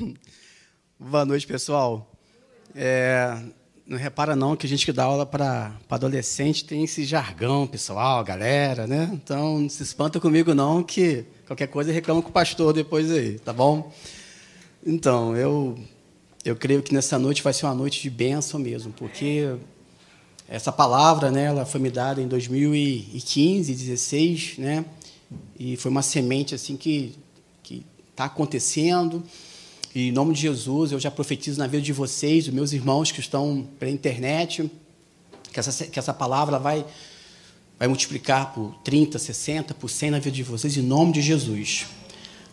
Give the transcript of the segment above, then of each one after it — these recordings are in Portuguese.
Boa noite, pessoal. É, não repara não que a gente que dá aula para adolescente tem esse jargão, pessoal, galera, né? Então não se espanta comigo não que qualquer coisa reclama com o pastor depois aí, tá bom? Então, eu eu creio que nessa noite vai ser uma noite de bênção mesmo, porque essa palavra, né, ela foi me dada em 2015, 16, né? E foi uma semente assim que que está acontecendo. E em nome de Jesus, eu já profetizo na vida de vocês, dos meus irmãos que estão pela internet, que essa, que essa palavra vai, vai multiplicar por 30, 60, por 100 na vida de vocês, em nome de Jesus.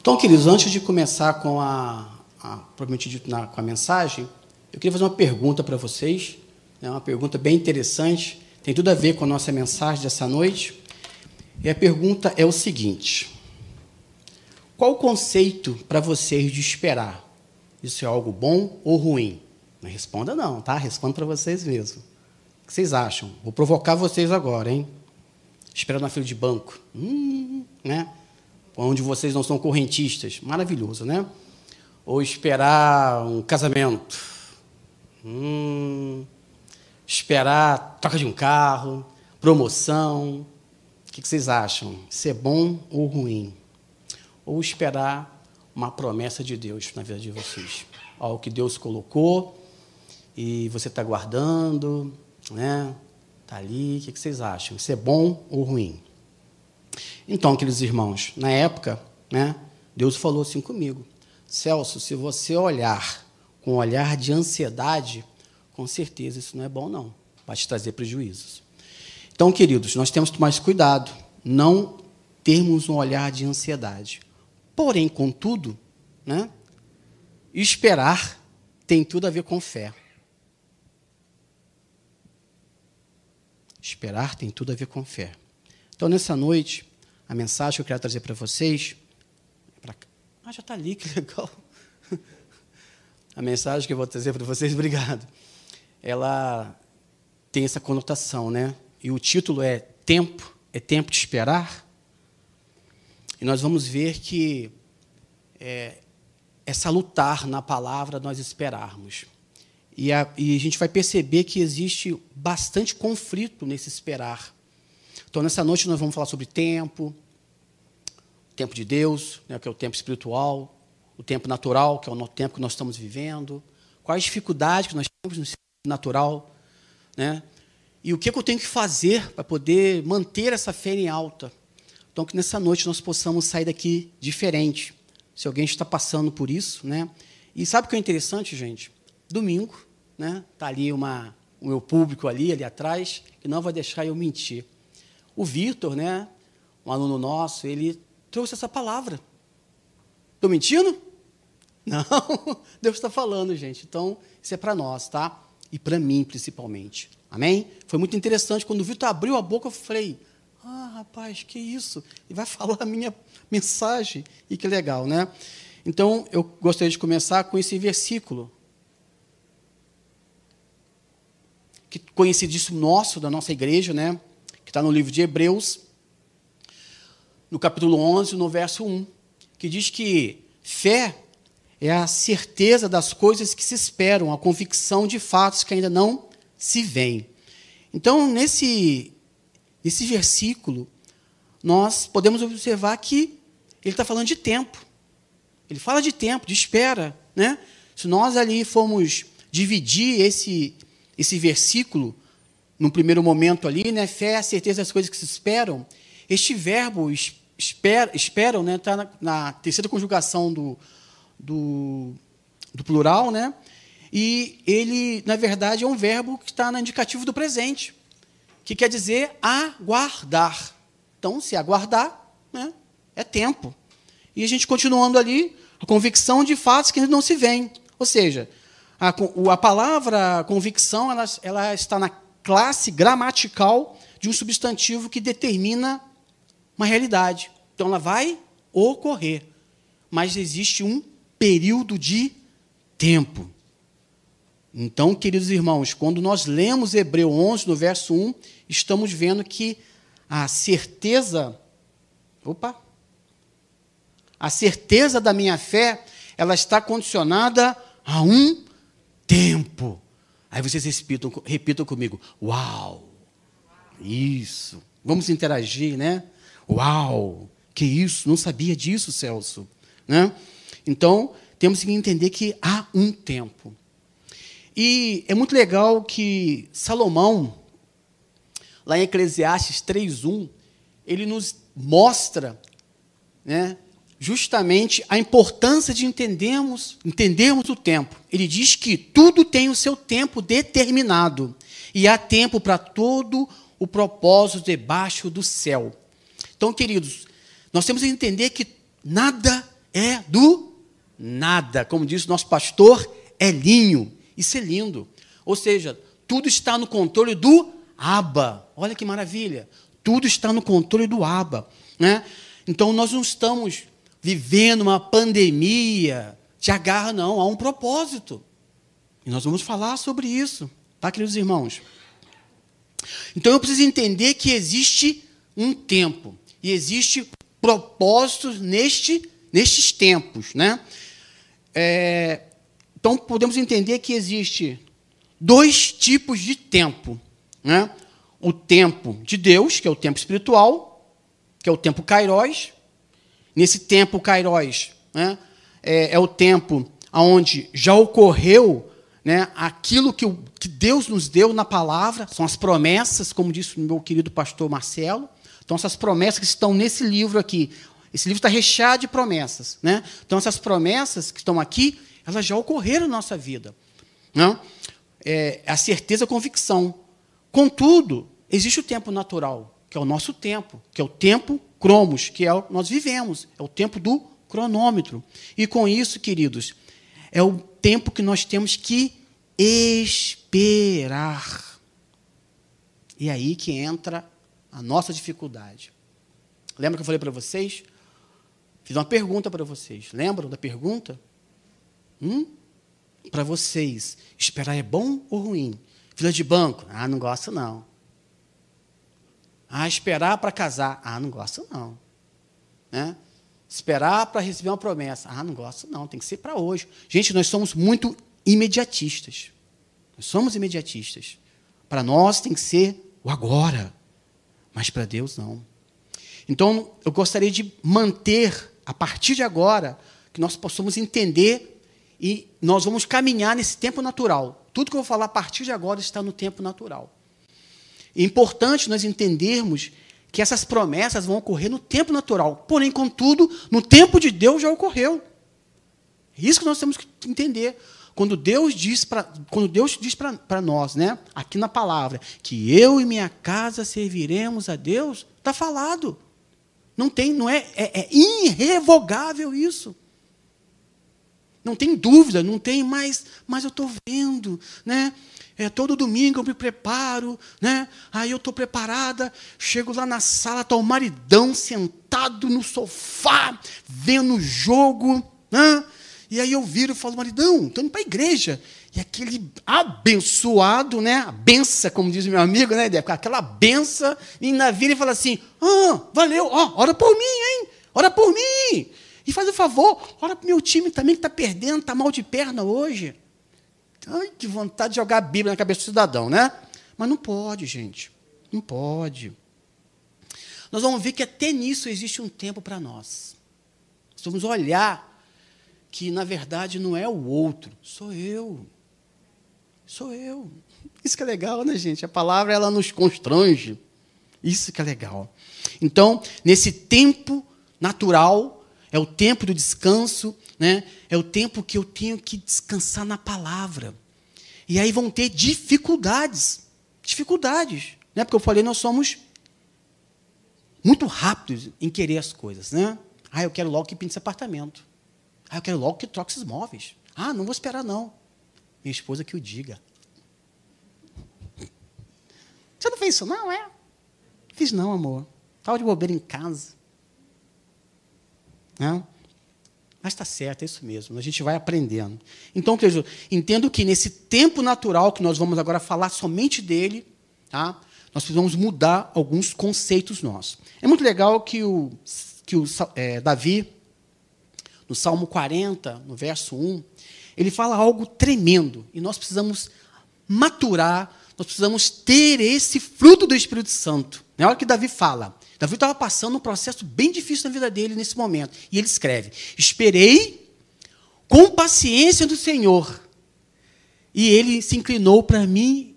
Então, queridos, antes de começar com a, a dito, na, com a mensagem, eu queria fazer uma pergunta para vocês, né, uma pergunta bem interessante, tem tudo a ver com a nossa mensagem dessa noite. E a pergunta é o seguinte: qual o conceito para vocês de esperar? Isso é algo bom ou ruim? Não responda não, tá? Responda para vocês mesmo. O que vocês acham? Vou provocar vocês agora, hein? Esperar na fila de banco. Hum, né? Onde vocês não são correntistas. Maravilhoso, né? Ou esperar um casamento. Hum, esperar troca de um carro, promoção. O que vocês acham? Ser é bom ou ruim? Ou esperar uma promessa de Deus na vida de vocês. Algo que Deus colocou e você está guardando, né? Está ali. O que vocês acham? Isso é bom ou ruim? Então, queridos irmãos, na época, né, Deus falou assim comigo: Celso, se você olhar com um olhar de ansiedade, com certeza isso não é bom, não. Vai te trazer prejuízos. Então, queridos, nós temos que tomar mais cuidado, não termos um olhar de ansiedade. Porém, contudo, né, esperar tem tudo a ver com fé. Esperar tem tudo a ver com fé. Então, nessa noite, a mensagem que eu quero trazer para vocês. Pra... Ah, já está ali, que legal. A mensagem que eu vou trazer para vocês, obrigado. Ela tem essa conotação, né? E o título é Tempo, é tempo de esperar? E nós vamos ver que é, é salutar na palavra nós esperarmos. E a, e a gente vai perceber que existe bastante conflito nesse esperar. Então, nessa noite, nós vamos falar sobre tempo, tempo de Deus, né, que é o tempo espiritual, o tempo natural, que é o tempo que nós estamos vivendo, quais dificuldades que nós temos no natural, né? e o que eu tenho que fazer para poder manter essa fé em alta. Então, que nessa noite nós possamos sair daqui diferente. Se alguém está passando por isso, né? E sabe o que é interessante, gente? Domingo, né? Tá ali uma, o meu público ali, ali atrás, que não vai deixar eu mentir. O Vitor, né? Um aluno nosso, ele trouxe essa palavra. Estou mentindo? Não, Deus está falando, gente. Então, isso é para nós, tá? E para mim, principalmente. Amém? Foi muito interessante. Quando o Vitor abriu a boca, eu falei: ah, rapaz, que isso? E vai falar a minha mensagem. E que legal, né? Então, eu gostaria de começar com esse versículo. Que conhecidíssimo nosso, da nossa igreja, né? Que está no livro de Hebreus, no capítulo 11, no verso 1. Que diz que fé é a certeza das coisas que se esperam, a convicção de fatos que ainda não se veem. Então, nesse Nesse versículo, nós podemos observar que ele está falando de tempo. Ele fala de tempo, de espera. Né? Se nós ali formos dividir esse, esse versículo, no primeiro momento ali, né, fé a certeza das coisas que se esperam, este verbo espera, esperam está né, tá na, na, terceira conjugação do, do, do plural, né? e ele, na verdade, é um verbo que está no indicativo do presente que quer dizer aguardar. Então, se aguardar, né, é tempo. E a gente continuando ali, a convicção de fatos que não se veem. Ou seja, a, a palavra convicção ela, ela está na classe gramatical de um substantivo que determina uma realidade. Então, ela vai ocorrer. Mas existe um período de tempo. Então, queridos irmãos, quando nós lemos Hebreu 11, no verso 1, estamos vendo que a certeza, opa, a certeza da minha fé ela está condicionada a um tempo. Aí vocês repitam, repitam comigo: Uau! Isso. Vamos interagir, né? Uau! Que isso? Não sabia disso, Celso. Né? Então, temos que entender que há um tempo. E é muito legal que Salomão, lá em Eclesiastes 3:1, ele nos mostra, né, justamente a importância de entendermos, entendermos o tempo. Ele diz que tudo tem o seu tempo determinado e há tempo para todo o propósito debaixo do céu. Então, queridos, nós temos que entender que nada é do nada. Como disse nosso pastor, é linho. Isso é lindo. Ou seja, tudo está no controle do Aba. Olha que maravilha. Tudo está no controle do Aba. Né? Então, nós não estamos vivendo uma pandemia de agarra, não. Há um propósito. E nós vamos falar sobre isso, tá, queridos irmãos? Então eu preciso entender que existe um tempo e existe propósitos neste, nestes tempos, né? É, então podemos entender que existe dois tipos de tempo, né? O tempo de Deus, que é o tempo espiritual, que é o tempo kairos. Nesse tempo kairos, né? é, é o tempo onde já ocorreu né, aquilo que, o, que Deus nos deu na palavra, são as promessas, como disse o meu querido pastor Marcelo. Então, essas promessas que estão nesse livro aqui. Esse livro está recheado de promessas. Né? Então, essas promessas que estão aqui, elas já ocorreram na nossa vida. Não? É, a certeza, a convicção. Contudo, existe o tempo natural, que é o nosso tempo, que é o tempo cromos, que é o nós vivemos, é o tempo do cronômetro. E com isso, queridos, é o tempo que nós temos que esperar. E é aí que entra a nossa dificuldade. Lembra que eu falei para vocês? Fiz uma pergunta para vocês. Lembram da pergunta? Hum? Para vocês, esperar é bom ou ruim? Fila de banco? Ah, não gosto não. Ah, esperar para casar? Ah, não gosto não. Né? Esperar para receber uma promessa. Ah, não gosto, não, tem que ser para hoje. Gente, nós somos muito imediatistas. Nós somos imediatistas. Para nós tem que ser o agora, mas para Deus não. Então, eu gostaria de manter, a partir de agora, que nós possamos entender e nós vamos caminhar nesse tempo natural. Tudo que eu vou falar a partir de agora está no tempo natural. É importante nós entendermos que essas promessas vão ocorrer no tempo natural. Porém, contudo, no tempo de Deus já ocorreu. É isso que nós temos que entender. Quando Deus diz para quando Deus diz para nós, né, aqui na palavra, que eu e minha casa serviremos a Deus, está falado. Não tem, não é, é, é irrevogável isso. Não tem dúvida, não tem mais, mas eu estou vendo, né? É, todo domingo eu me preparo, né? Aí eu estou preparada, chego lá na sala, está o maridão sentado no sofá, vendo o jogo, né? E aí eu viro e falo, maridão, estou indo para a igreja. E aquele abençoado, né? A benção, como diz meu amigo, né? Aquela benção, e na vira e fala assim: ah, valeu, ó, ora por mim, hein? Ora por mim. E faz o favor, ora para o meu time também que está perdendo, está mal de perna hoje. Ai, que vontade de jogar a Bíblia na cabeça do cidadão, né? Mas não pode, gente. Não pode. Nós vamos ver que até nisso existe um tempo para nós. Nós vamos olhar que, na verdade, não é o outro, sou eu. Sou eu. Isso que é legal, né, gente? A palavra ela nos constrange. Isso que é legal. Então, nesse tempo natural, é o tempo do descanso, né? É o tempo que eu tenho que descansar na palavra. E aí vão ter dificuldades. Dificuldades. Né? Porque eu falei, nós somos muito rápidos em querer as coisas. Né? Ah, eu quero logo que pinte esse apartamento. Ah, eu quero logo que troque esses móveis. Ah, não vou esperar, não. Minha esposa que o diga. Você não fez isso, não, é? Fiz não, amor. Estava de bobeira em casa. Não? Mas está certo, é isso mesmo. A gente vai aprendendo. Então, querido, entendo que nesse tempo natural que nós vamos agora falar somente dele, tá? nós precisamos mudar alguns conceitos nossos. É muito legal que o, que o é, Davi, no Salmo 40, no verso 1, ele fala algo tremendo. E nós precisamos maturar, nós precisamos ter esse fruto do Espírito Santo. Na hora que Davi fala, Davi estava passando um processo bem difícil na vida dele nesse momento. E ele escreve: Esperei com paciência do Senhor. E ele se inclinou para mim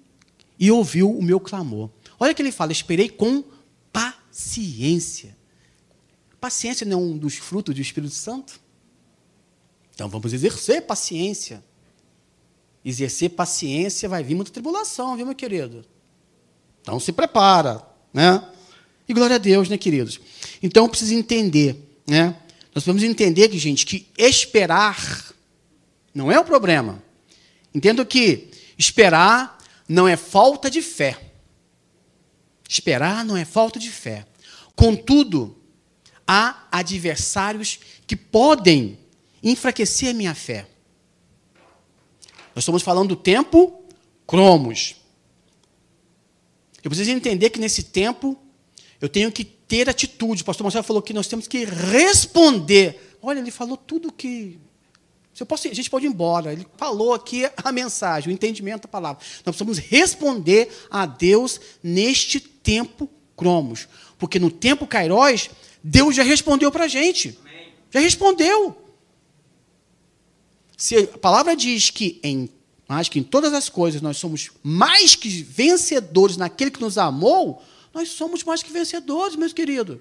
e ouviu o meu clamor. Olha que ele fala: Esperei com paciência. Paciência não é um dos frutos do Espírito Santo? Então vamos exercer paciência. Exercer paciência vai vir muita tribulação, viu, meu querido? Então se prepara, né? E glória a Deus, né, queridos? Então precisa entender, né? Nós vamos entender que, gente, que esperar não é o problema. Entendo que esperar não é falta de fé. Esperar não é falta de fé. Contudo, há adversários que podem enfraquecer a minha fé. Nós estamos falando do tempo cromos. Eu preciso entender que nesse tempo eu tenho que ter atitude. O pastor Marcelo falou que nós temos que responder. Olha, ele falou tudo que. Se eu posso, a gente pode ir embora. Ele falou aqui a mensagem, o entendimento da palavra. Nós precisamos responder a Deus neste tempo cromos. Porque no tempo Kairos, Deus já respondeu para a gente. Já respondeu. Se a palavra diz que em mas que em todas as coisas nós somos mais que vencedores naquele que nos amou, nós somos mais que vencedores, meus queridos.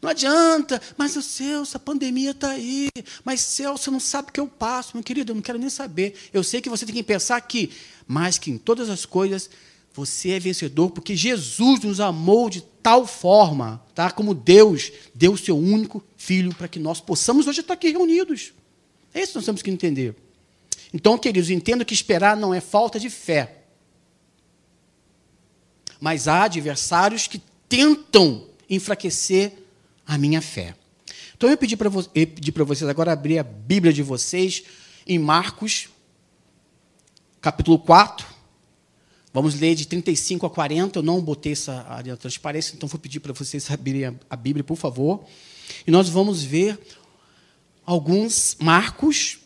Não adianta, mas o Celso, a pandemia está aí. Mas Celso, não sabe o que eu passo, meu querido, eu não quero nem saber. Eu sei que você tem que pensar que, mais que em todas as coisas, você é vencedor, porque Jesus nos amou de tal forma, tá? como Deus deu o seu único filho para que nós possamos hoje estar aqui reunidos. É isso que nós temos que entender. Então, queridos, entendo que esperar não é falta de fé. Mas há adversários que tentam enfraquecer a minha fé. Então eu pedi para vo vocês agora abrir a Bíblia de vocês em Marcos, capítulo 4. Vamos ler de 35 a 40. Eu não botei essa área transparência, então vou pedir para vocês abrirem a Bíblia, por favor. E nós vamos ver alguns Marcos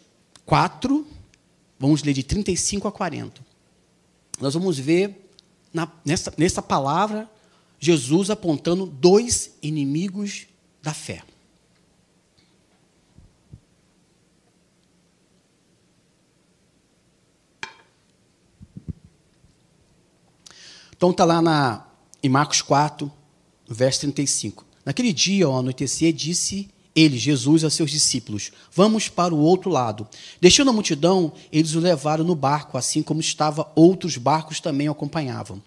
4, vamos ler de 35 a 40. Nós vamos ver na, nessa, nessa palavra Jesus apontando dois inimigos da fé. Então está lá na, em Marcos 4, verso 35. Naquele dia, ao anoitecer, disse ele, Jesus, a seus discípulos: Vamos para o outro lado. Deixando a multidão, eles o levaram no barco, assim como estava outros barcos também o acompanhavam.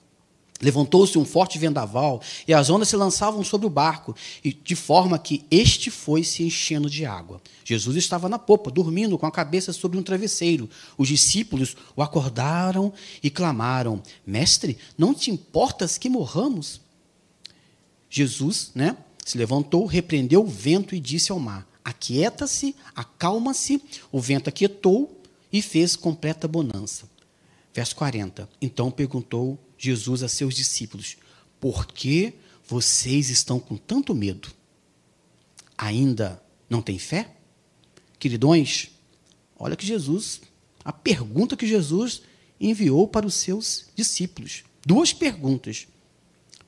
Levantou-se um forte vendaval e as ondas se lançavam sobre o barco, de forma que este foi se enchendo de água. Jesus estava na popa, dormindo com a cabeça sobre um travesseiro. Os discípulos o acordaram e clamaram: Mestre, não te importas que morramos? Jesus, né, se levantou, repreendeu o vento e disse ao mar: Aquieta-se, acalma-se. O vento aquietou e fez completa bonança. Verso 40. Então perguntou Jesus a seus discípulos: Por que vocês estão com tanto medo? Ainda não têm fé? Queridões, olha que Jesus, a pergunta que Jesus enviou para os seus discípulos. Duas perguntas.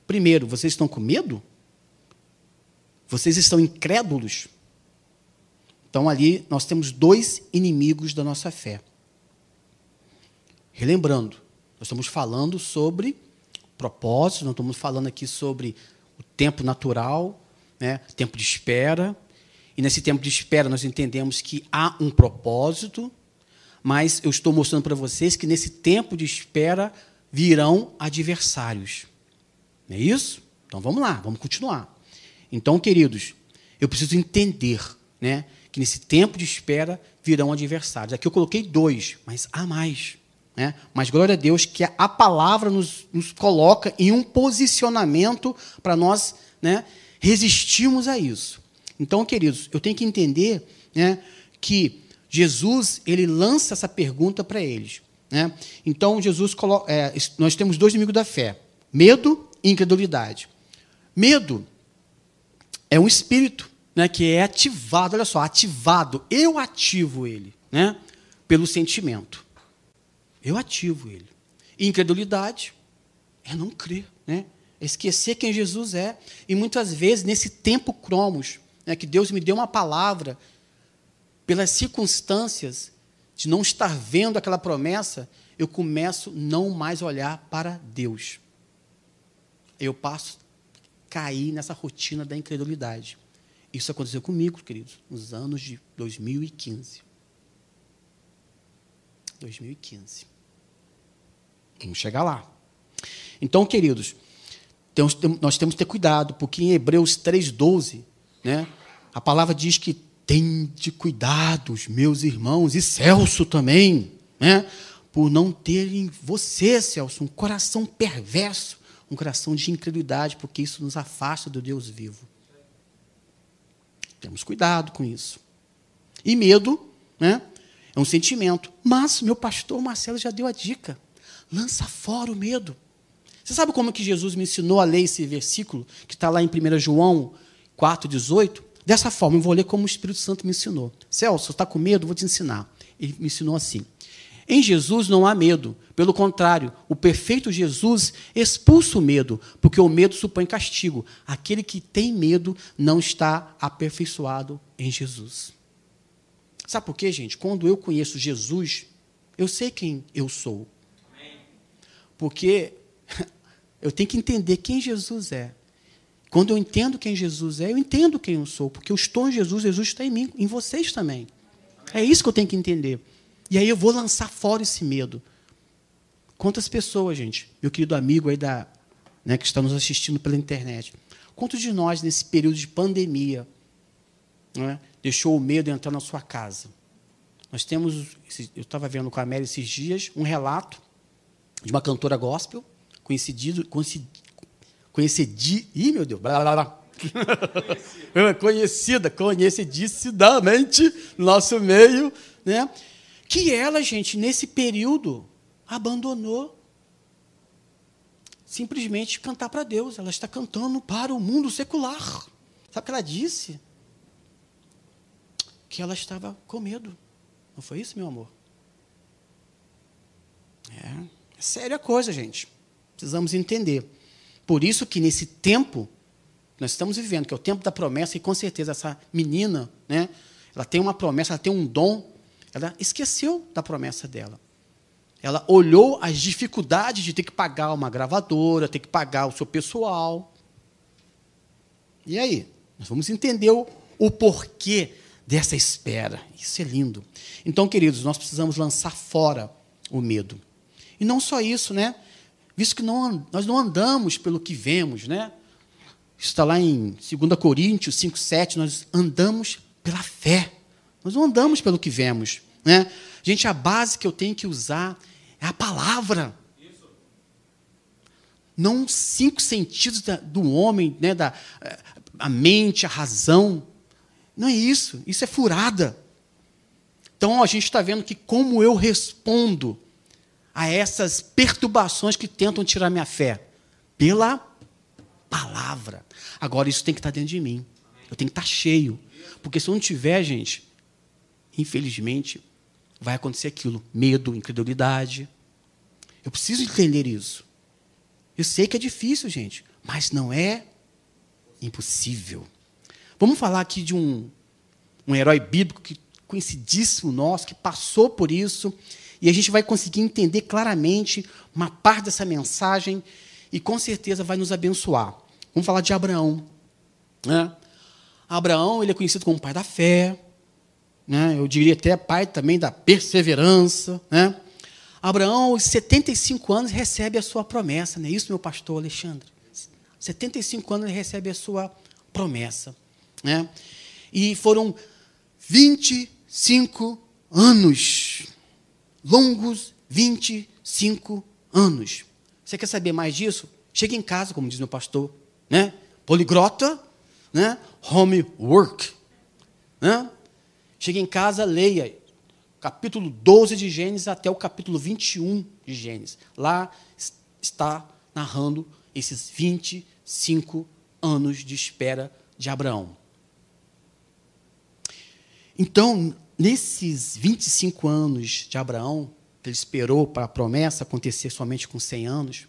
Primeiro, vocês estão com medo? Vocês estão incrédulos? Então, ali nós temos dois inimigos da nossa fé. Relembrando, nós estamos falando sobre propósito, nós estamos falando aqui sobre o tempo natural, né, tempo de espera. E nesse tempo de espera nós entendemos que há um propósito, mas eu estou mostrando para vocês que nesse tempo de espera virão adversários. Não é isso? Então vamos lá, vamos continuar. Então, queridos, eu preciso entender né, que nesse tempo de espera virão adversários. Aqui eu coloquei dois, mas há mais. Né? Mas glória a Deus que a palavra nos, nos coloca em um posicionamento para nós né, resistirmos a isso. Então, queridos, eu tenho que entender né, que Jesus ele lança essa pergunta para eles. Né? Então, Jesus coloca, é, nós temos dois inimigos da fé: medo e incredulidade. Medo é um espírito, né, que é ativado, olha só, ativado, eu ativo ele, né, pelo sentimento. Eu ativo ele. Incredulidade é não crer, né? É esquecer quem Jesus é. E muitas vezes, nesse tempo cromos, né, que Deus me deu uma palavra, pelas circunstâncias de não estar vendo aquela promessa, eu começo não mais olhar para Deus. Eu passo cair nessa rotina da incredulidade. Isso aconteceu comigo, queridos, nos anos de 2015. 2015. Vamos chegar lá. Então, queridos, temos, nós temos que ter cuidado, porque em Hebreus 3,12, né, a palavra diz que tem de cuidado, meus irmãos, e Celso também, né, por não terem você, Celso, um coração perverso, um coração de incredulidade, porque isso nos afasta do Deus vivo. Temos cuidado com isso. E medo, né? É um sentimento. Mas meu pastor Marcelo já deu a dica. Lança fora o medo. Você sabe como que Jesus me ensinou a ler esse versículo, que está lá em 1 João 4,18? Dessa forma, eu vou ler como o Espírito Santo me ensinou. Celso, está com medo? Vou te ensinar. Ele me ensinou assim. Em Jesus não há medo. Pelo contrário, o perfeito Jesus expulsa o medo, porque o medo supõe castigo. Aquele que tem medo não está aperfeiçoado em Jesus. Sabe por quê, gente? Quando eu conheço Jesus, eu sei quem eu sou. Porque eu tenho que entender quem Jesus é. Quando eu entendo quem Jesus é, eu entendo quem eu sou, porque eu estou em Jesus, Jesus está em mim, em vocês também. É isso que eu tenho que entender. E aí eu vou lançar fora esse medo. Quantas pessoas, gente, meu querido amigo aí da, né, que está nos assistindo pela internet, quantos de nós, nesse período de pandemia, né, deixou o medo entrar na sua casa? Nós temos, eu estava vendo com a Mary esses dias, um relato de uma cantora gospel, coincidido, coincid, conhecidi, ih, meu Deus, blá, blá, blá. Conhecida. conhecida, no nosso meio, né? Que ela, gente, nesse período, abandonou simplesmente cantar para Deus. Ela está cantando para o mundo secular. Sabe o que ela disse? Que ela estava com medo. Não foi isso, meu amor? É, é séria coisa, gente. Precisamos entender. Por isso que nesse tempo nós estamos vivendo, que é o tempo da promessa, e com certeza essa menina, né, ela tem uma promessa, ela tem um dom ela esqueceu da promessa dela. Ela olhou as dificuldades de ter que pagar uma gravadora, ter que pagar o seu pessoal. E aí? Nós vamos entender o, o porquê dessa espera. Isso é lindo. Então, queridos, nós precisamos lançar fora o medo. E não só isso, né? Visto que não, nós não andamos pelo que vemos, né? Isso está lá em 2 Coríntios 5, 7, nós andamos pela fé. Nós não andamos pelo que vemos. Né? Gente, a base que eu tenho que usar é a palavra. Isso. Não cinco sentidos da, do homem, né, da, a mente, a razão. Não é isso. Isso é furada. Então a gente está vendo que como eu respondo a essas perturbações que tentam tirar minha fé? Pela palavra. Agora isso tem que estar dentro de mim. Eu tenho que estar cheio. Porque se eu não tiver, gente, infelizmente, vai acontecer aquilo: medo, incredulidade. Eu preciso entender isso. Eu sei que é difícil, gente, mas não é impossível. Vamos falar aqui de um, um herói bíblico que conhecidíssimo nosso, que passou por isso, e a gente vai conseguir entender claramente uma parte dessa mensagem e com certeza vai nos abençoar. Vamos falar de Abraão. Né? Abraão ele é conhecido como pai da fé, né? eu diria até pai também da perseverança. Né? Abraão, aos 75 anos, recebe a sua promessa, não é isso, meu pastor Alexandre? 75 anos ele recebe a sua promessa. Né? E foram 25 anos, longos 25 anos. Você quer saber mais disso? Chegue em casa, como diz meu pastor, né? Poligrota, né? Homework, né? Chegue em casa, leia capítulo 12 de Gênesis até o capítulo 21 de Gênesis. Lá está narrando esses 25 anos de espera de Abraão. Então, nesses 25 anos de Abraão, que ele esperou para a promessa acontecer somente com 100 anos,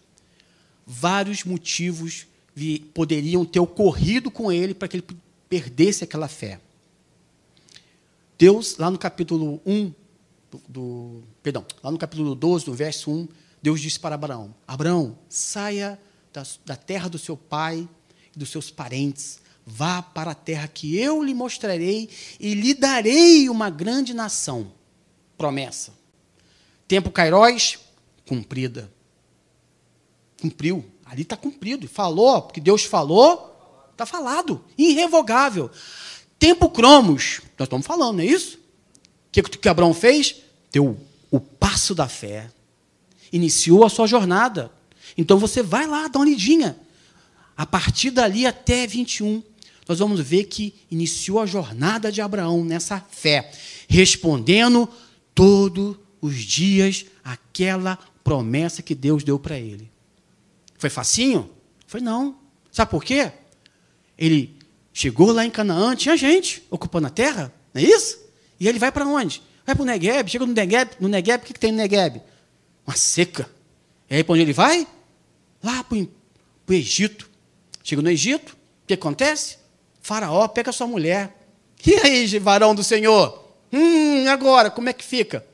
vários motivos poderiam ter ocorrido com ele para que ele perdesse aquela fé. Deus, lá no capítulo 1, do, do, perdão, lá no capítulo 12, no verso 1, Deus disse para Abraão: Abraão, saia da, da terra do seu pai e dos seus parentes, vá para a terra que eu lhe mostrarei e lhe darei uma grande nação. Promessa. Tempo Cairóis, cumprida. Cumpriu. Ali está cumprido. Falou, porque Deus falou, está falado. Irrevogável. Tempo Cromos, nós estamos falando, não é isso? O que, que Abraão fez? Deu o passo da fé. Iniciou a sua jornada. Então você vai lá, dá uma lidinha. A partir dali até 21, nós vamos ver que iniciou a jornada de Abraão nessa fé, respondendo todos os dias aquela promessa que Deus deu para ele. Foi facinho? Foi não. Sabe por quê? Ele chegou lá em Canaã, tinha gente ocupando a terra, não é isso? E ele vai para onde? Vai para o Negueb, chega no Negueb, no Negueb, o que, que tem no Negueb? Uma seca. E aí para onde ele vai? Lá para o Egito. Chega no Egito, o que acontece? Faraó pega sua mulher. E aí, varão do Senhor? Hum, agora, como é que fica?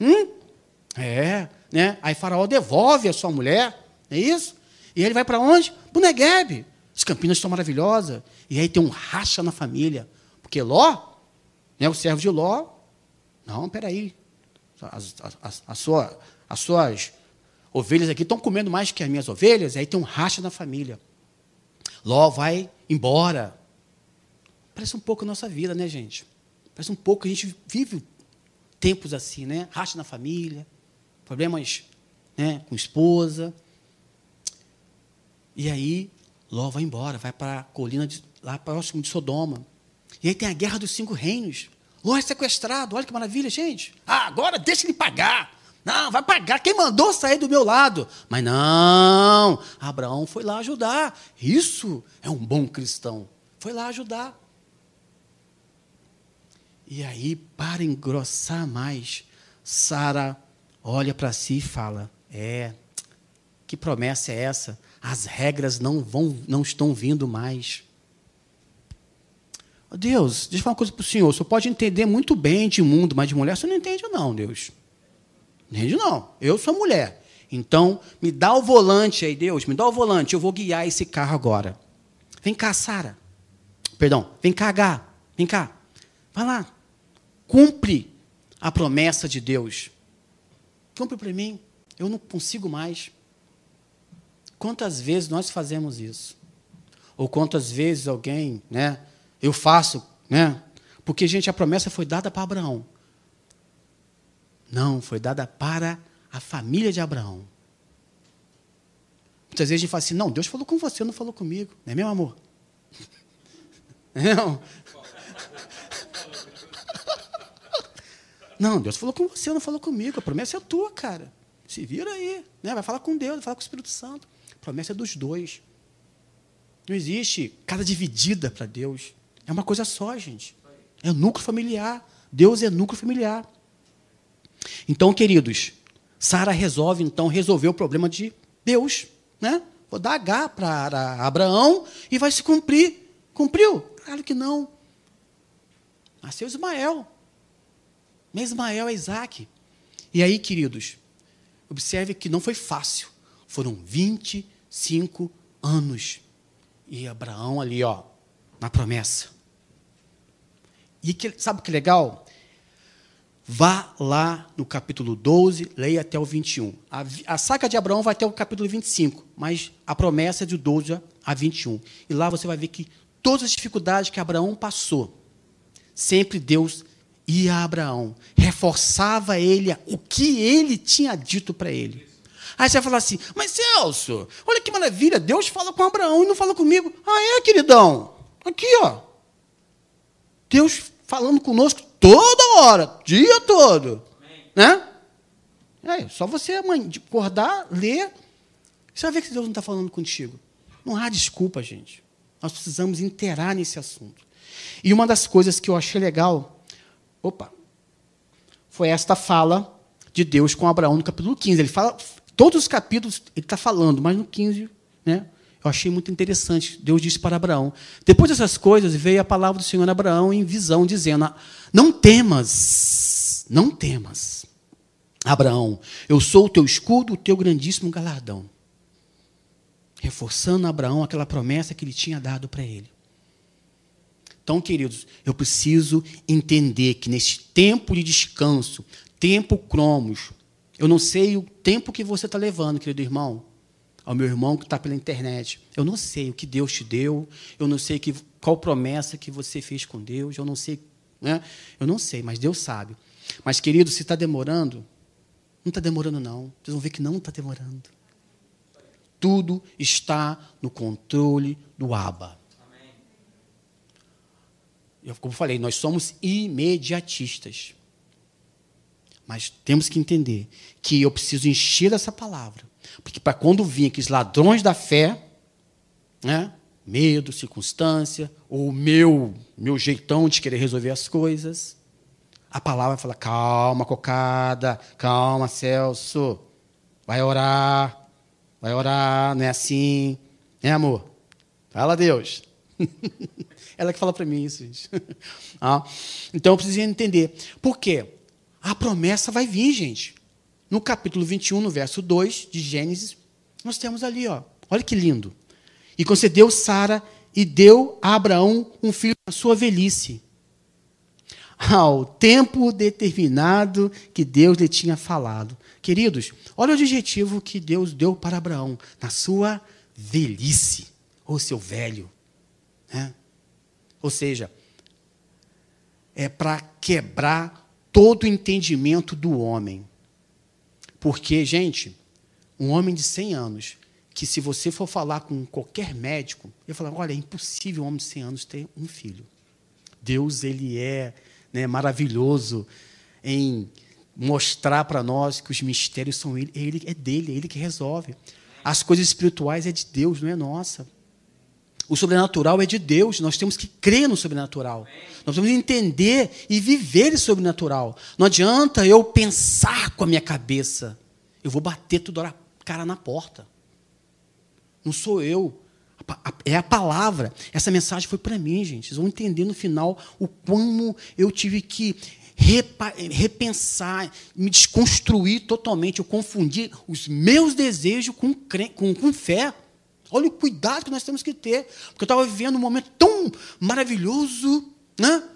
Hum? É, né? Aí Faraó devolve a sua mulher, é isso? E ele vai para onde? Para o Negueb. As campinas estão maravilhosas. E aí tem um racha na família. Porque Ló, né, o servo de Ló, não, peraí. As, as, as, sua, as suas ovelhas aqui estão comendo mais que as minhas ovelhas, e aí tem um racha na família. Ló vai embora. Parece um pouco a nossa vida, né, gente? Parece um pouco que a gente vive tempos assim, né? Racha na família, problemas né, com esposa. E aí, Ló vai embora, vai para a colina de, lá próximo de Sodoma. E aí tem a guerra dos cinco reinos. Ló é sequestrado, olha que maravilha, gente. Ah, agora deixa ele pagar. Não, vai pagar. Quem mandou sair do meu lado? Mas não, Abraão foi lá ajudar. Isso é um bom cristão. Foi lá ajudar. E aí, para engrossar mais, Sara olha para si e fala: É, que promessa é essa? As regras não vão, não estão vindo mais. Deus, deixa eu falar uma coisa para o senhor. O senhor pode entender muito bem de mundo, mas de mulher você não entende, não, Deus. Entende, não. Eu sou mulher. Então, me dá o volante aí, Deus, me dá o volante. Eu vou guiar esse carro agora. Vem cá, Sara. Perdão, vem cá, Gá. Vem cá. Vai lá cumpre a promessa de Deus. Cumpre para mim. Eu não consigo mais. Quantas vezes nós fazemos isso? Ou quantas vezes alguém, né? Eu faço, né? Porque, gente, a promessa foi dada para Abraão. Não, foi dada para a família de Abraão. Muitas vezes a gente fala assim: não, Deus falou com você, não falou comigo. Não é meu amor? Não. Não, Deus falou com você, não falou comigo. A promessa é tua, cara. Se vira aí. Né? Vai falar com Deus, vai falar com o Espírito Santo. Promessa é dos dois. Não existe casa dividida para Deus. É uma coisa só, gente. É núcleo familiar. Deus é núcleo familiar. Então, queridos, Sara resolve, então, resolver o problema de Deus. Né? Vou dar H para Abraão e vai se cumprir. Cumpriu? Claro que não. Nasceu Ismael. Ismael é Isaac. E aí, queridos, observe que não foi fácil. Foram 25 anos. E Abraão ali, ó, na promessa. E que, sabe o que é legal? Vá lá no capítulo 12, leia até o 21. A, a saga de Abraão vai até o capítulo 25, mas a promessa é de 12 a 21. E lá você vai ver que todas as dificuldades que Abraão passou, sempre Deus ia a Abraão, reforçava ele o que ele tinha dito para ele. Aí você vai falar assim, mas Celso, olha que maravilha, Deus fala com Abraão e não fala comigo. Ah, é, queridão? Aqui, ó. Deus falando conosco toda hora, dia todo. Né? É, só você, acordar, ler. Você vai ver que Deus não está falando contigo. Não há desculpa, gente. Nós precisamos interar nesse assunto. E uma das coisas que eu achei legal Opa! Foi esta fala de Deus com Abraão no capítulo 15. Ele fala, todos os capítulos ele está falando, mas no 15, né? Eu achei muito interessante. Deus disse para Abraão. Depois dessas coisas, veio a palavra do Senhor a Abraão em visão, dizendo: Não temas, não temas. Abraão, eu sou o teu escudo, o teu grandíssimo galardão. Reforçando a Abraão aquela promessa que ele tinha dado para ele. Então, queridos, eu preciso entender que neste tempo de descanso, tempo cromos, eu não sei o tempo que você está levando, querido irmão, ao meu irmão que está pela internet. Eu não sei o que Deus te deu, eu não sei que, qual promessa que você fez com Deus, eu não sei, né? Eu não sei, mas Deus sabe. Mas, querido, se está demorando, não está demorando, não. Vocês vão ver que não está demorando. Tudo está no controle do Aba. Eu, como falei, nós somos imediatistas. Mas temos que entender que eu preciso encher essa palavra. Porque para quando vir aqueles ladrões da fé, né, medo, circunstância, ou meu, meu jeitão de querer resolver as coisas, a palavra fala: calma, cocada, calma, Celso, vai orar, vai orar, não é assim, né, amor? Fala, Deus. Ela que fala para mim isso, gente. ah, então eu preciso entender. Por quê? A promessa vai vir, gente. No capítulo 21, no verso 2 de Gênesis, nós temos ali, ó. Olha que lindo. E concedeu Sara e deu a Abraão um filho na sua velhice, ao tempo determinado que Deus lhe tinha falado. Queridos, olha o objetivo que Deus deu para Abraão, na sua velhice, ou seu velho. Né? Ou seja, é para quebrar todo o entendimento do homem. Porque, gente, um homem de 100 anos, que se você for falar com qualquer médico, ele falar, olha, é impossível um homem de 100 anos ter um filho. Deus, ele é né, maravilhoso em mostrar para nós que os mistérios são ele, ele, é dele, é ele que resolve. As coisas espirituais é de Deus, não é nossa. O sobrenatural é de Deus, nós temos que crer no sobrenatural. Nós temos que entender e viver esse sobrenatural. Não adianta eu pensar com a minha cabeça. Eu vou bater toda a cara na porta. Não sou eu. É a palavra. Essa mensagem foi para mim, gente. Vocês vão entender no final o como eu tive que repensar, me desconstruir totalmente. Eu confundi os meus desejos com, com, com fé. Olha o cuidado que nós temos que ter. Porque eu estava vivendo um momento tão maravilhoso, né?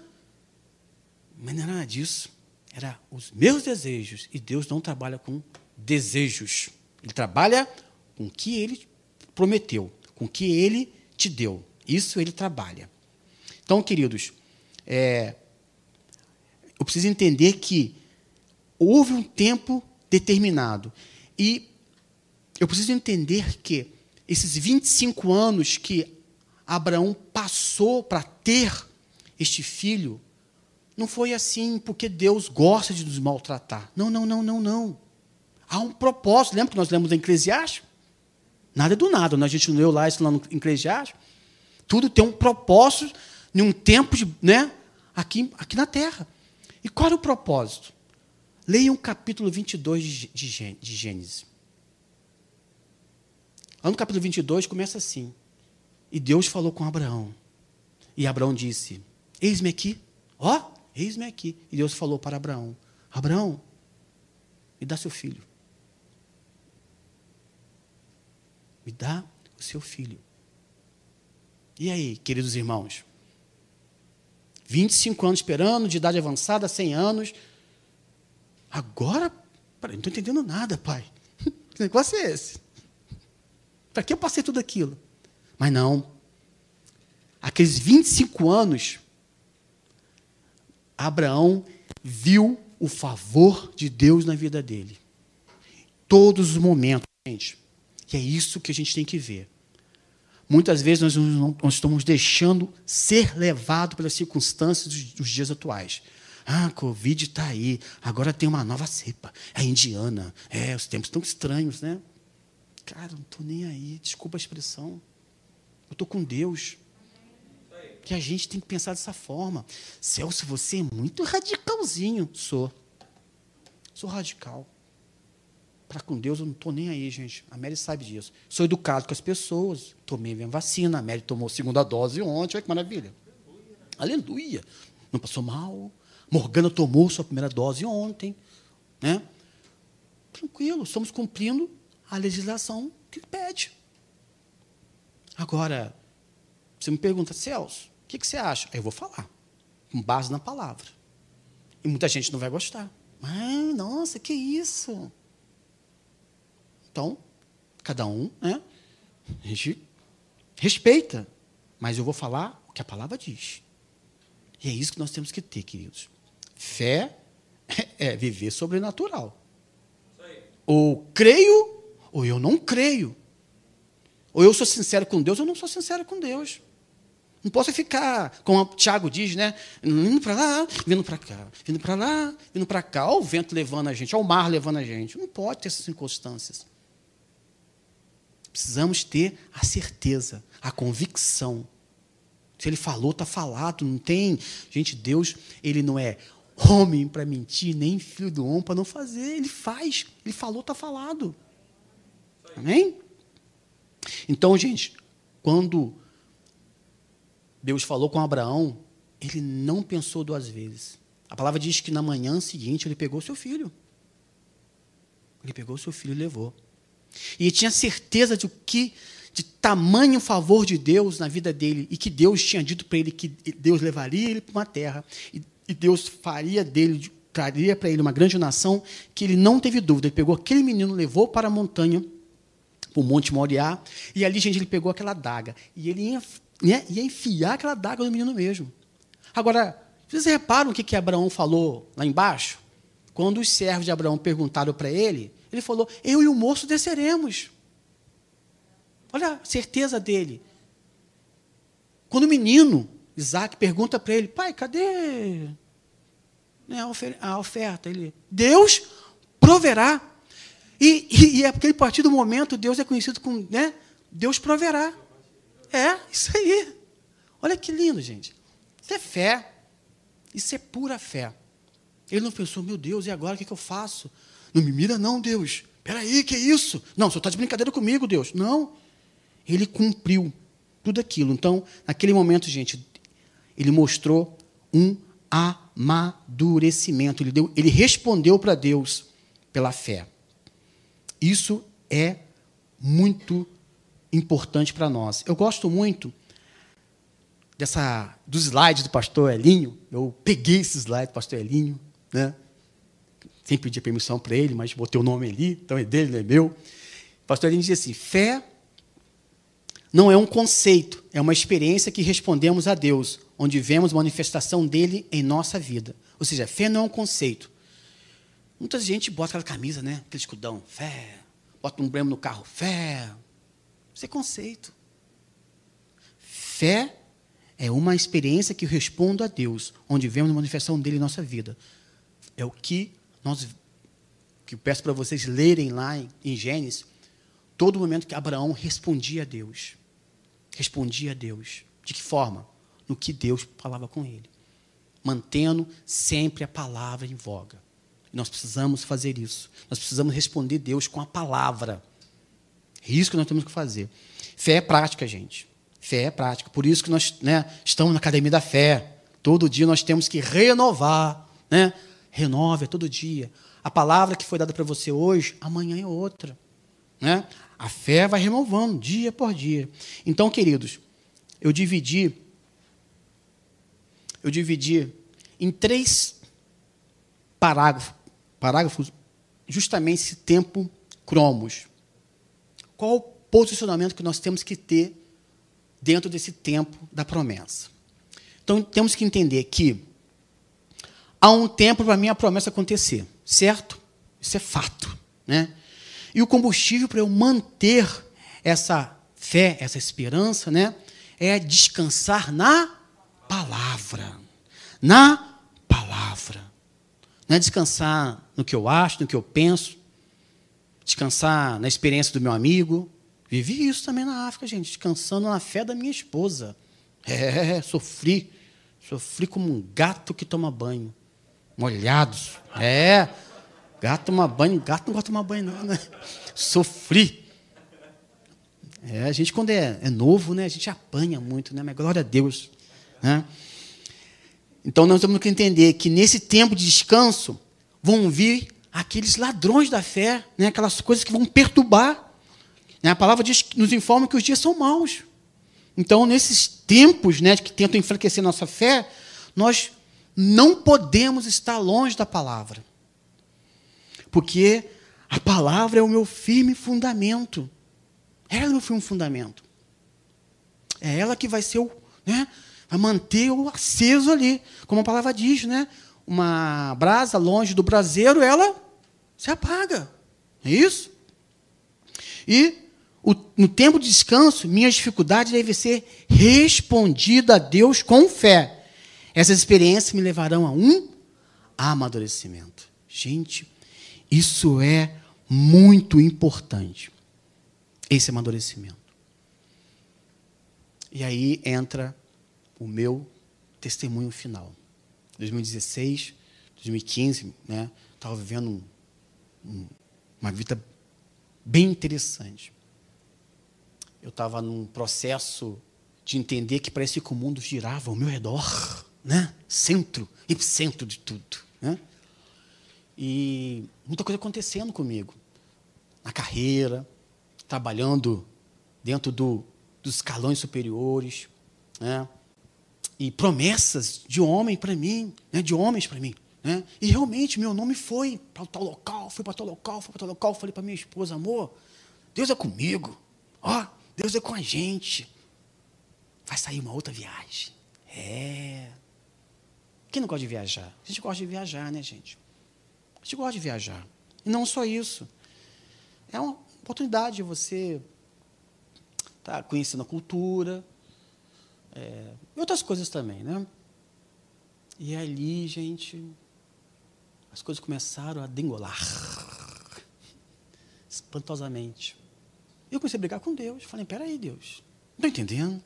Mas não era nada disso. Era os meus desejos. E Deus não trabalha com desejos. Ele trabalha com o que ele prometeu, com o que ele te deu. Isso ele trabalha. Então, queridos, é, eu preciso entender que houve um tempo determinado. E eu preciso entender que esses 25 anos que Abraão passou para ter este filho, não foi assim porque Deus gosta de nos maltratar. Não, não, não, não, não. Há um propósito. Lembra que nós lemos em Eclesiastes? Nada é do nada. A gente não leu lá isso lá no Eclesiastes. Tudo tem um propósito em um tempo de, né, aqui, aqui na terra. E qual era o propósito? Leiam o capítulo 22 de, de, de Gênesis. Lá no capítulo 22 começa assim. E Deus falou com Abraão. E Abraão disse: Eis-me aqui. Ó, eis-me aqui. E Deus falou para Abraão: Abraão, me dá seu filho. Me dá o seu filho. E aí, queridos irmãos? 25 anos esperando, de idade avançada, 100 anos. Agora, não estou entendendo nada, pai. Que negócio é esse? Para que eu passei tudo aquilo? Mas não. Aqueles 25 anos, Abraão viu o favor de Deus na vida dele. Todos os momentos, gente. E é isso que a gente tem que ver. Muitas vezes nós, nós estamos deixando ser levado pelas circunstâncias dos, dos dias atuais. Ah, Covid está aí, agora tem uma nova cepa, é indiana. É, os tempos estão estranhos, né? Cara, não estou nem aí, desculpa a expressão. Eu estou com Deus. que a gente tem que pensar dessa forma. Celso, você é muito radicalzinho. Sou. Sou radical. Para com Deus eu não estou nem aí, gente. A Mary sabe disso. Sou educado com as pessoas. Tomei minha vacina. A Mary tomou a segunda dose ontem. Olha que maravilha. Aleluia. Aleluia. Não passou mal. Morgana tomou sua primeira dose ontem. Né? Tranquilo, estamos cumprindo a legislação que pede. Agora, você me pergunta, Celso, o que, que você acha? Eu vou falar, com base na palavra. E muita gente não vai gostar. Ah, nossa, que isso? Então, cada um, né? A gente respeita. Mas eu vou falar o que a palavra diz. E é isso que nós temos que ter, queridos. Fé é viver sobrenatural. Ou creio, ou eu não creio. Ou eu sou sincero com Deus, ou eu não sou sincero com Deus. Não posso ficar, como o Tiago diz, né? Indo para lá, vindo para cá, vindo para lá, vindo para cá. Olha o vento levando a gente, olha o mar levando a gente. Não pode ter essas circunstâncias. Precisamos ter a certeza, a convicção. Se ele falou, está falado. Não tem. Gente, Deus, ele não é homem para mentir, nem filho do homem para não fazer. Ele faz. Ele falou, está falado. Amém? Então, gente, quando Deus falou com Abraão, ele não pensou duas vezes. A palavra diz que na manhã seguinte ele pegou seu filho. Ele pegou seu filho e levou. E tinha certeza de que de tamanho favor de Deus na vida dele e que Deus tinha dito para ele que Deus levaria ele para uma terra e, e Deus faria dele traria para ele uma grande nação que ele não teve dúvida. Ele pegou aquele menino, levou para a montanha, para o Monte Moriá, e ali, gente, ele pegou aquela daga e ele ia né, ia enfiar aquela daga no menino mesmo. Agora, vocês reparam o que, que Abraão falou lá embaixo? Quando os servos de Abraão perguntaram para ele, ele falou: Eu e o moço desceremos. Olha a certeza dele. Quando o menino, Isaac, pergunta para ele: Pai, cadê né, a oferta? Ele: Deus proverá. E, e, e é porque a partir do momento Deus é conhecido como né, Deus proverá. É, isso aí. Olha que lindo, gente. Isso é fé. Isso é pura fé. Ele não pensou, meu Deus, e agora o que, eu faço? Não me mira, não, Deus. Espera aí, que é isso? Não, você está de brincadeira comigo, Deus. Não. Ele cumpriu tudo aquilo. Então, naquele momento, gente, ele mostrou um amadurecimento. Ele, deu, ele respondeu para Deus pela fé. Isso é muito importante para nós. Eu gosto muito dessa dos slides do pastor Elinho. Eu peguei esse slide do pastor Elinho, né? Sem pedir permissão para ele, mas botei o nome ali, então é dele, não é meu. O pastor Elinho diz assim: fé não é um conceito, é uma experiência que respondemos a Deus, onde vemos manifestação dele em nossa vida. Ou seja, fé não é um conceito. Muita gente bota aquela camisa, né? Aquele escudão, fé. Bota um bremo no carro, fé. Isso é conceito. Fé é uma experiência que responde a Deus, onde vemos a manifestação dele em nossa vida. É o que nós que eu peço para vocês lerem lá em Gênesis, todo momento que Abraão respondia a Deus. Respondia a Deus. De que forma? No que Deus falava com ele. Mantendo sempre a palavra em voga. Nós precisamos fazer isso. Nós precisamos responder Deus com a palavra. É isso que nós temos que fazer. Fé é prática, gente. Fé é prática. Por isso que nós né, estamos na Academia da Fé. Todo dia nós temos que renovar. Né? Renove todo dia. A palavra que foi dada para você hoje, amanhã é outra. Né? A fé vai renovando dia por dia. Então, queridos, eu dividi eu dividi em três parágrafos, parágrafos justamente esse tempo cromos. Qual o posicionamento que nós temos que ter dentro desse tempo da promessa? Então, temos que entender que há um tempo para a minha promessa acontecer, certo? Isso é fato. Né? E o combustível para eu manter essa fé, essa esperança, né, é descansar na palavra. Na palavra. Não é descansar no que eu acho, no que eu penso, descansar na experiência do meu amigo. Vivi isso também na África, gente, descansando na fé da minha esposa. É, sofri. Sofri como um gato que toma banho. Molhados. É. Gato toma banho. Gato não gosta de tomar banho, não, né? Sofri. É, a gente, quando é, é novo, né, a gente apanha muito, né? Mas glória a Deus. Né? Então nós temos que entender que nesse tempo de descanso vão vir aqueles ladrões da fé, né? aquelas coisas que vão perturbar. Né? A palavra diz, nos informa que os dias são maus. Então, nesses tempos né, que tentam enfraquecer nossa fé, nós não podemos estar longe da palavra. Porque a palavra é o meu firme fundamento. Ela é o meu firme fundamento. É ela que vai ser o, né, vai manter o aceso ali, como a palavra diz, né? Uma brasa longe do braseiro, ela se apaga. É isso? E o, no tempo de descanso, minhas dificuldades devem ser respondidas a Deus com fé. Essas experiências me levarão a um amadurecimento. Gente, isso é muito importante. Esse amadurecimento. E aí entra o meu testemunho final. 2016, 2015, né? Estava vivendo um, um, uma vida bem interessante. Eu estava num processo de entender que parece que o mundo girava ao meu redor, né? Centro, epicentro de tudo, né? E muita coisa acontecendo comigo. Na carreira, trabalhando dentro do, dos escalões superiores, né? E promessas de homem para mim, né? de homens para mim. Né? E realmente meu nome foi para tal local, foi para tal local, foi para tal local. Falei para minha esposa, amor, Deus é comigo. Ó, Deus é com a gente. Vai sair uma outra viagem. É. Quem não gosta de viajar? A gente gosta de viajar, né, gente? A gente gosta de viajar. E não só isso. É uma oportunidade de você estar tá conhecendo a cultura. É, e outras coisas também, né? E ali, gente, as coisas começaram a dengolar. Espantosamente. Eu comecei a brigar com Deus. Falei, peraí, Deus, não estou entendendo.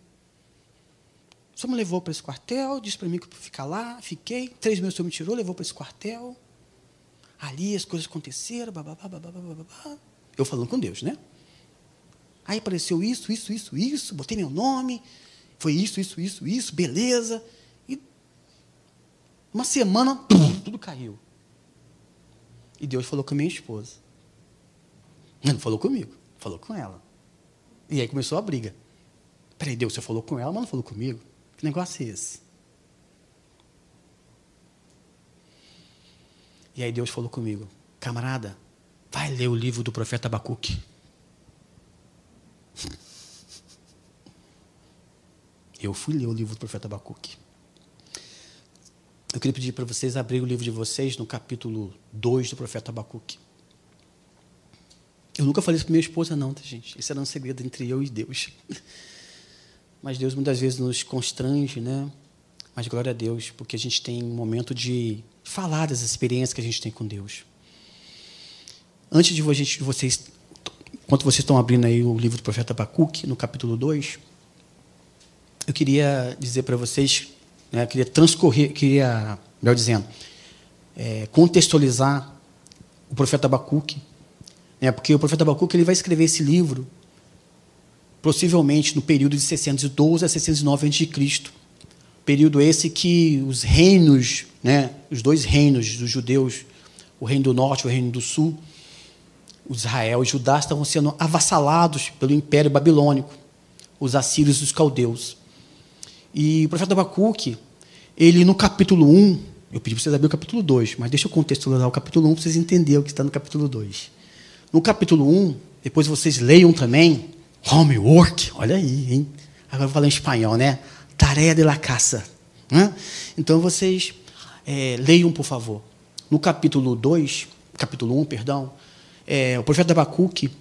O senhor me levou para esse quartel, disse para mim que eu ficar lá, fiquei. Três meses o senhor me tirou, levou para esse quartel. Ali as coisas aconteceram, bababá, bababá, bababá. Eu falando com Deus, né? Aí apareceu isso, isso, isso, isso, botei meu nome, foi isso, isso, isso, isso, beleza. E uma semana, tudo caiu. E Deus falou com a minha esposa. Não falou comigo, falou com ela. E aí começou a briga. Peraí, Deus, você falou com ela, mas não falou comigo? Que negócio é esse? E aí Deus falou comigo, camarada, vai ler o livro do profeta Abacuque. Eu fui ler o livro do profeta Abacuque. Eu queria pedir para vocês abrirem o livro de vocês no capítulo 2 do profeta Abacuque. Eu nunca falei isso para minha esposa, não, tá, gente? Isso era um segredo entre eu e Deus. Mas Deus muitas vezes nos constrange, né? Mas glória a Deus, porque a gente tem um momento de falar das experiências que a gente tem com Deus. Antes de vocês, enquanto vocês estão abrindo aí o livro do profeta Abacuque, no capítulo 2, eu queria dizer para vocês, né, queria transcorrer, queria, melhor dizendo, é, contextualizar o profeta Abacuque, né, porque o profeta Abacuque ele vai escrever esse livro possivelmente no período de 612 a 609 a.C. Período esse que os reinos, né, os dois reinos dos judeus, o reino do norte e o reino do sul, Israel e Judá estavam sendo avassalados pelo império babilônico, os assírios e os caldeus. E o profeta Abacuque, ele no capítulo 1, eu pedi para vocês abrirem o capítulo 2, mas deixa eu contextualizar o capítulo 1 para vocês entenderem o que está no capítulo 2. No capítulo 1, depois vocês leiam também, homework, olha aí, hein? Agora eu vou falar em espanhol, né? Tarefa de la casa. Né? Então vocês é, leiam, por favor. No capítulo 2, capítulo 1, perdão, é, o profeta Abacuque,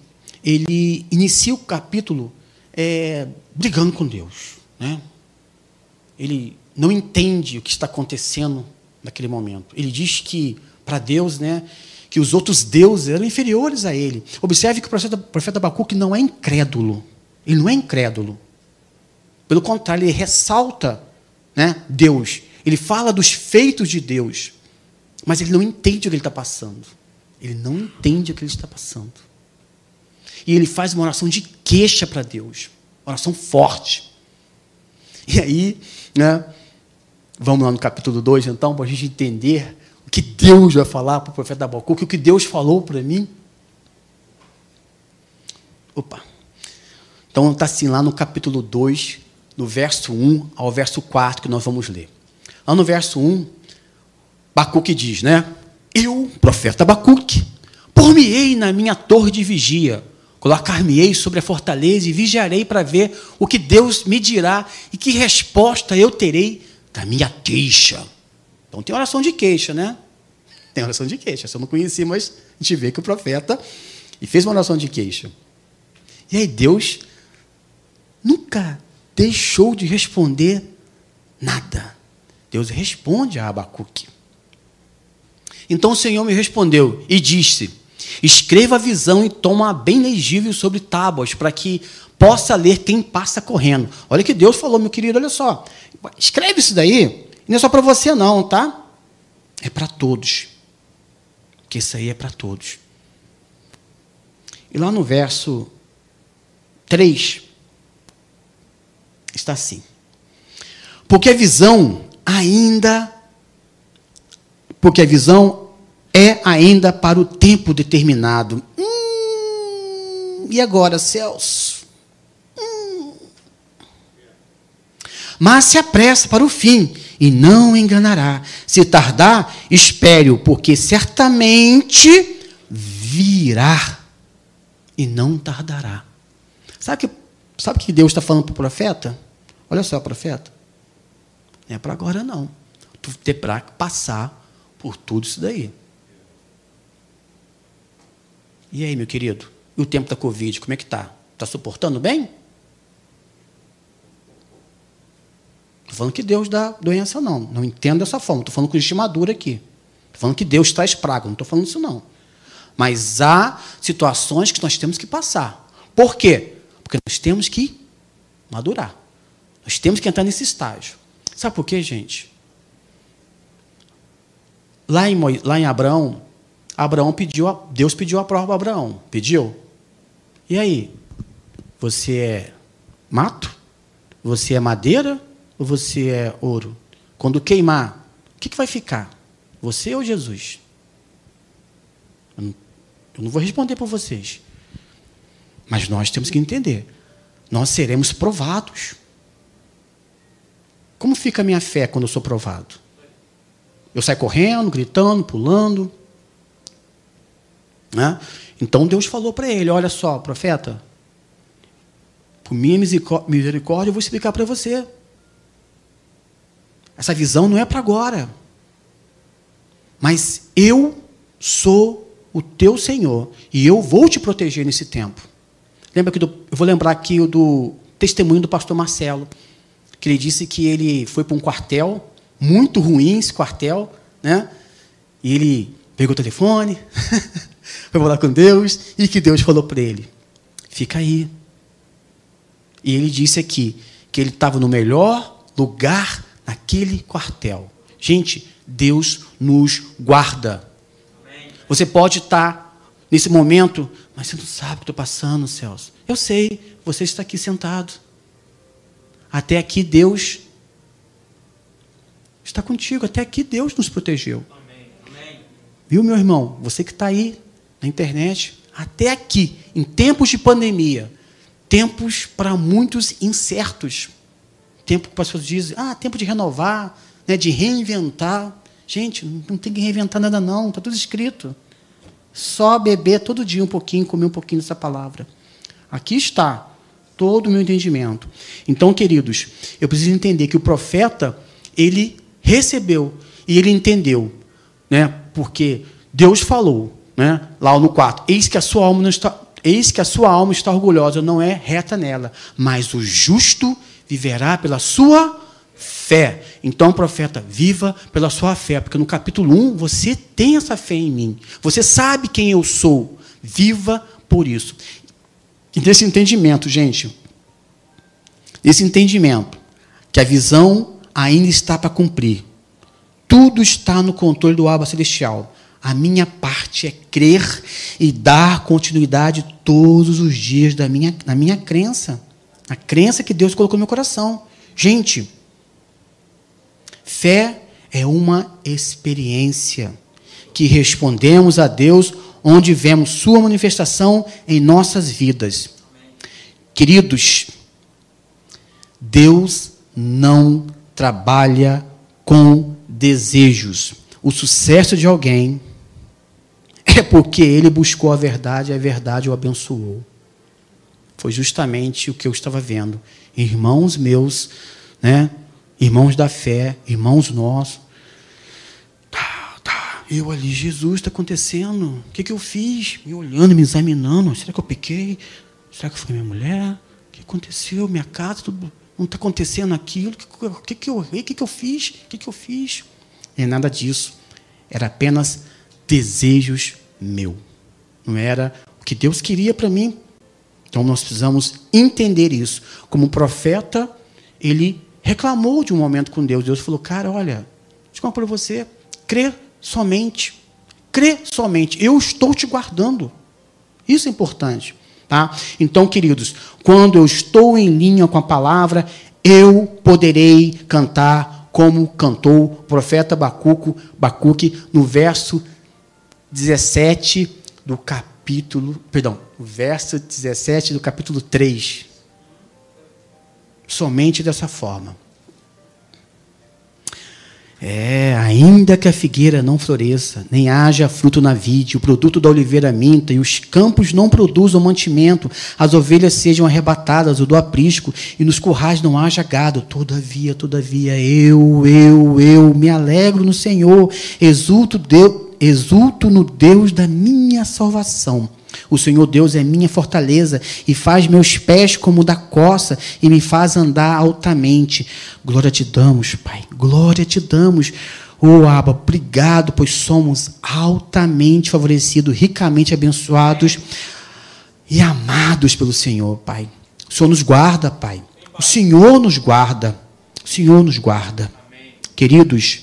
ele inicia o capítulo é, brigando com Deus. Né? Ele não entende o que está acontecendo naquele momento. Ele diz que, para Deus, né, que os outros deuses eram inferiores a ele. Observe que o profeta, profeta Abacuque não é incrédulo. Ele não é incrédulo. Pelo contrário, ele ressalta né, Deus. Ele fala dos feitos de Deus. Mas ele não entende o que ele está passando. Ele não entende o que ele está passando. E ele faz uma oração de queixa para Deus. Uma oração forte. E aí, né, vamos lá no capítulo 2, então, para a gente entender o que Deus vai falar para o profeta Abacuque, o que Deus falou para mim. Opa. Então está assim lá no capítulo 2, no verso 1 ao verso 4, que nós vamos ler. Lá no verso 1, Abacuque diz, né? Eu, profeta Abacuque, por-me-ei na minha torre de vigia, colocar-me-ei sobre a fortaleza e vigiarei para ver o que Deus me dirá e que resposta eu terei da minha queixa. Então tem oração de queixa, né? Tem oração de queixa. Eu não conheci, mas a gente vê que o profeta e fez uma oração de queixa. E aí Deus nunca deixou de responder nada. Deus responde a Abacuque. Então o Senhor me respondeu e disse: Escreva a visão e toma bem legível sobre tábuas, para que possa ler quem passa correndo. Olha que Deus falou, meu querido, olha só. Escreve isso daí, não é só para você, não, tá? É para todos. Porque isso aí é para todos. E lá no verso 3, está assim. Porque a visão ainda. Porque a visão é ainda para o tempo determinado. Hum, e agora, céus? Hum. Mas se apressa para o fim e não enganará. Se tardar, espere-o, porque certamente virá e não tardará. Sabe que sabe que Deus está falando para o profeta? Olha só, profeta. Não é para agora, não. Tu ter para passar por tudo isso daí. E aí, meu querido? E o tempo da Covid, como é que está? Está suportando bem? Estou falando que Deus dá doença, não. Não entendo dessa forma. Estou falando com estimadura aqui. Estou falando que Deus traz praga. Não estou falando isso, não. Mas há situações que nós temos que passar. Por quê? Porque nós temos que madurar. Nós temos que entrar nesse estágio. Sabe por quê, gente? Lá em, lá em Abraão, Abraão pediu, a, Deus pediu a prova para Abraão. Pediu? E aí? Você é mato? Você é madeira? Ou você é ouro? Quando queimar, o que, que vai ficar? Você ou Jesus? Eu não, eu não vou responder por vocês. Mas nós temos que entender. Nós seremos provados. Como fica a minha fé quando eu sou provado? Eu saio correndo, gritando, pulando. Né? Então Deus falou para ele: Olha só, profeta, por minha misericórdia eu vou explicar para você. Essa visão não é para agora. Mas eu sou o teu Senhor e eu vou te proteger nesse tempo. Lembra que eu vou lembrar aqui do testemunho do pastor Marcelo que ele disse que ele foi para um quartel, muito ruim esse quartel, né? E ele pegou o telefone, foi falar com Deus, e que Deus falou para ele: fica aí. E ele disse aqui que ele estava no melhor lugar naquele quartel. Gente, Deus nos guarda. Você pode estar nesse momento, mas você não sabe o que estou passando, Celso. Eu sei, você está aqui sentado. Até aqui Deus está contigo, até aqui Deus nos protegeu. Amém. Amém. Viu, meu irmão? Você que está aí na internet, até aqui, em tempos de pandemia, tempos para muitos incertos. Tempo que as pessoas dizem, ah, tempo de renovar, né, de reinventar. Gente, não tem que reinventar nada, não, está tudo escrito. Só beber todo dia um pouquinho, comer um pouquinho dessa palavra. Aqui está todo o meu entendimento. Então, queridos, eu preciso entender que o profeta, ele recebeu e ele entendeu, né? Porque Deus falou, né? Lá no 4, eis que a sua alma não está eis que a sua alma está orgulhosa, não é reta nela, mas o justo viverá pela sua fé. Então, profeta, viva pela sua fé, porque no capítulo 1 você tem essa fé em mim. Você sabe quem eu sou. Viva por isso. E desse entendimento, gente, esse entendimento, que a visão ainda está para cumprir. Tudo está no controle do Abba Celestial. A minha parte é crer e dar continuidade todos os dias da minha, na minha crença. A crença que Deus colocou no meu coração. Gente, fé é uma experiência que respondemos a Deus onde vemos Sua manifestação em nossas vidas. Queridos, Deus não trabalha com desejos. O sucesso de alguém é porque ele buscou a verdade e a verdade o abençoou. Foi justamente o que eu estava vendo. Irmãos meus, né? irmãos da fé, irmãos nossos. Tá, tá, eu ali, Jesus, está acontecendo. O que, que eu fiz? Me olhando, me examinando. Será que eu pequei? Será que foi minha mulher? O que aconteceu? Minha casa, tudo não está acontecendo aquilo, o que, que, eu errei, o que, que eu fiz, o que, que eu fiz. É nada disso. Era apenas desejos meu. Não era o que Deus queria para mim. Então nós precisamos entender isso. Como profeta, ele reclamou de um momento com Deus. Deus falou: Cara, olha, deixa eu para você, crê somente. Crê somente. Eu estou te guardando. Isso é importante. Tá? Então, queridos, quando eu estou em linha com a palavra, eu poderei cantar como cantou o profeta Bacuco, Bacuque no verso 17 do capítulo, perdão, o verso 17 do capítulo 3. Somente dessa forma. É, ainda que a figueira não floresça, nem haja fruto na vide, o produto da oliveira minta, e os campos não produzam mantimento, as ovelhas sejam arrebatadas, o do aprisco, e nos currais não haja gado. Todavia, todavia, eu, eu, eu me alegro no Senhor, exulto, Deus, exulto no Deus da minha salvação. O Senhor Deus é minha fortaleza e faz meus pés como da coça e me faz andar altamente. Glória te damos, Pai. Glória te damos. Oh, Abba, obrigado, pois somos altamente favorecidos, ricamente abençoados e amados pelo Senhor, Pai. O Senhor nos guarda, Pai. O Senhor nos guarda. O Senhor nos guarda. Queridos,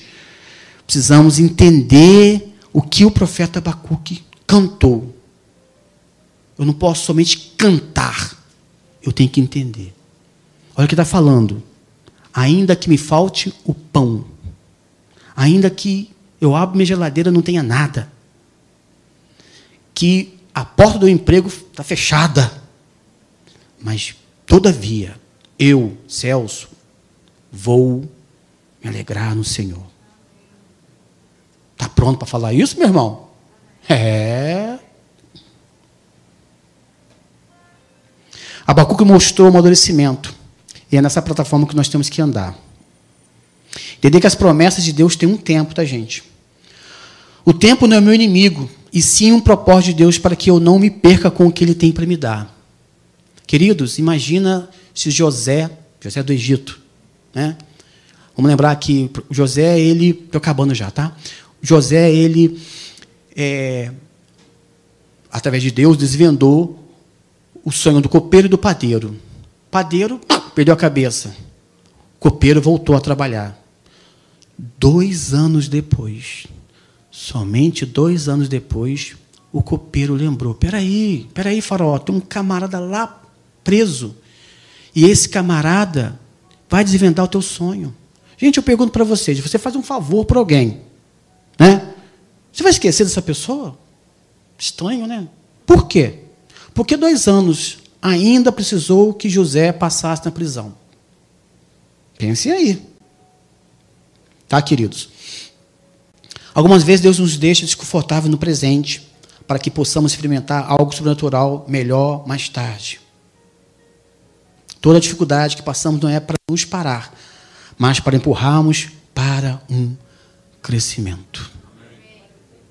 precisamos entender o que o profeta Abacuque cantou. Eu não posso somente cantar. Eu tenho que entender. Olha o que está falando. Ainda que me falte o pão, ainda que eu abra minha geladeira e não tenha nada, que a porta do emprego está fechada, mas todavia eu, Celso, vou me alegrar no Senhor. Pronto para falar isso, meu irmão? É. Abacuque mostrou o amadurecimento. E é nessa plataforma que nós temos que andar. Entender que as promessas de Deus têm um tempo, tá, gente? O tempo não é meu inimigo, e sim um propósito de Deus para que eu não me perca com o que Ele tem para me dar. Queridos, imagina se José, José do Egito, né? Vamos lembrar que José, ele, estou acabando já, tá? José, ele, é, através de Deus, desvendou o sonho do copeiro e do padeiro. Padeiro perdeu a cabeça. O copeiro voltou a trabalhar. Dois anos depois, somente dois anos depois, o copeiro lembrou: peraí, peraí, farol, tem um camarada lá preso. E esse camarada vai desvendar o teu sonho. Gente, eu pergunto para vocês: você faz um favor para alguém, né? Você vai esquecer dessa pessoa? Estranho, né? Por quê? Porque dois anos ainda precisou que José passasse na prisão. Pensem aí. Tá, queridos? Algumas vezes Deus nos deixa desconfortável no presente, para que possamos experimentar algo sobrenatural melhor mais tarde. Toda dificuldade que passamos não é para nos parar, mas para empurrarmos para um crescimento.